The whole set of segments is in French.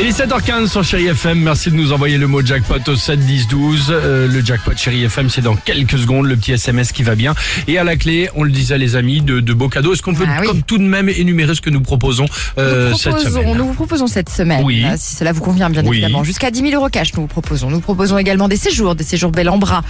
Il est 7h15 sur Chéri FM. Merci de nous envoyer le mot jackpot au 7 10 12. Euh, le jackpot Chéri FM, c'est dans quelques secondes le petit SMS qui va bien. Et à la clé, on le disait les amis, de, de beaux cadeaux. Est-ce qu'on peut Ah oui. comme tout de même énumérer ce que nous proposons euh, nous, cette semaine nous vous proposons cette semaine, Oui. euh, si cela vous convient bien Oui. évidemment, jusqu'à 10 000 euros cash nous vous proposons. Nous proposons également des séjours, des séjours bel en bras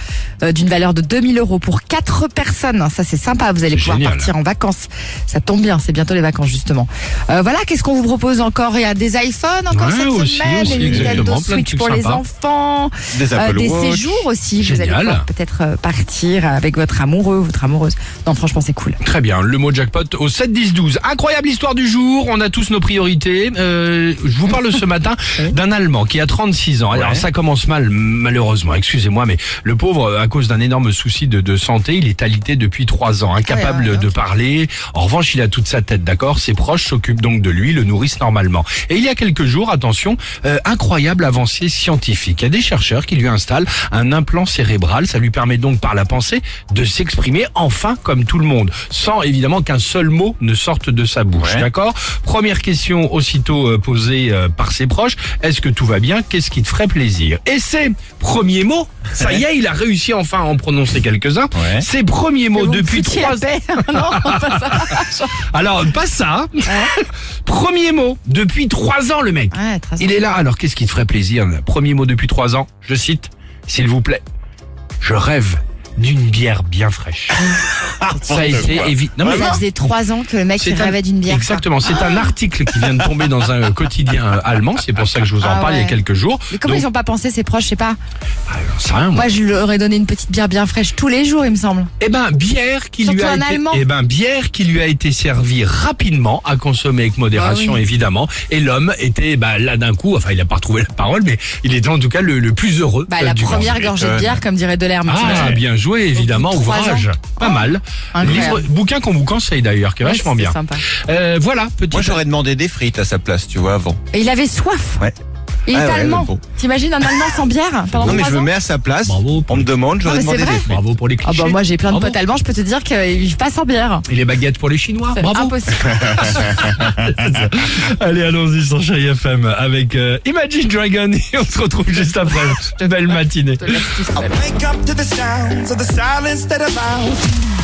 euh, d'une valeur de 2 000 euros pour 4 personnes. Ça c'est sympa, vous allez pouvoir génial. partir en vacances. Ça tombe bien, c'est bientôt les vacances justement. Euh, voilà, qu'est-ce qu'on vous propose encore? Il y a des iPhones encore Ouais, cette aussi, semaine, aussi, Nintendo Switch trucs pour les enfants, Des euh, des séjours aussi. Vous allez Génial. peut-être euh, partir avec votre amoureux, votre amoureuse. Non, franchement c'est cool. Très bien, le mot jackpot au 7 10 12. Incroyable histoire du jour, on a tous nos priorités. Euh, je vous parle ce matin d'un Allemand qui a 36 ans. Alors Ouais. ça commence mal, malheureusement, excusez-moi, mais le pauvre, à cause d'un énorme souci de, de santé, il est alité depuis 3 ans, incapable ouais, ouais, de parler. En revanche, il a toute sa tête, d'accord Ses proches s'occupent donc de lui, le nourrissent normalement. Et il y a quelques jours, attention, euh, incroyable avancée scientifique. Il y a des chercheurs qui lui installent un implant cérébral, ça lui permet donc par la pensée de s'exprimer enfin comme tout le monde, sans évidemment qu'un seul mot ne sorte de sa bouche, Ouais. d'accord? Première question aussitôt euh, posée euh, par ses proches, est-ce que tout va bien? Qu'est-ce qui te ferait plaisir? Et ses premiers mots, ça y est, il a réussi enfin à en prononcer quelques-uns. Ouais. Ses premiers mots depuis trois non, pas ça. alors, pas ça. Premier mot, depuis trois ans, le mec. Ouais, Il est là. Alors, qu'est-ce qui te ferait plaisir Premier mot depuis trois ans? Je cite, s'il vous plaît. Je rêve d'une bière bien fraîche. ça a été évident. Ça faisait trois ans que le mec il un- rêvait d'une bière. quoi. Exactement. C'est un article qui vient de tomber dans un euh, quotidien euh, allemand. C'est pour ça que je vous en Ah parle il y a ouais. quelques jours. Mais comment Donc, ils ont pas pensé ses proches, je sais pas. ah, j'en sais rien, moi. Moi, je lui aurais donné une petite bière bien fraîche tous les jours, il me semble. Eh ben, bière qui lui Surtout a été, Allemand. eh ben, bière qui lui a été servie rapidement, à consommer avec modération, Ah oui. évidemment. Et l'homme était, bah, là d'un coup, enfin, il a pas retrouvé la parole, mais il était en tout cas le, le plus heureux. Bah, euh, la du première gorgée de bière, comme dirait Delerme. Ah, t'imagines bien joué, évidemment, ouvrage. Pas mal. Incroyable. Livre, bouquin qu'on vous conseille d'ailleurs, qui est Ouais, vachement bien. sympa. Euh, voilà, petit. Moi, j'aurais demandé des frites à sa place, tu vois, avant. Et il avait soif. Ouais. Et il Ah est ouais, allemand. T'imagines un Allemand sans bière pendant Non, mais trois je me ans mets à sa place. Bravo. On me demande, j'aurais mais c'est demandé des frites. Bravo pour les Ah clichés. bah moi j'ai plein de Bravo. potes allemands, je peux te dire qu'ils vivent pas sans bière. Et les baguettes pour les Chinois. C'est Bravo. impossible. Allez, allons-y sur Chéri FM avec euh, Imagine Dragon et on se retrouve juste après. Belle matinée. Je te laisse tout seul. Wake up to the sounds of the silence that allows Alex et Sophie.